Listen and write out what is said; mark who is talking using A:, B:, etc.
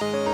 A: thank you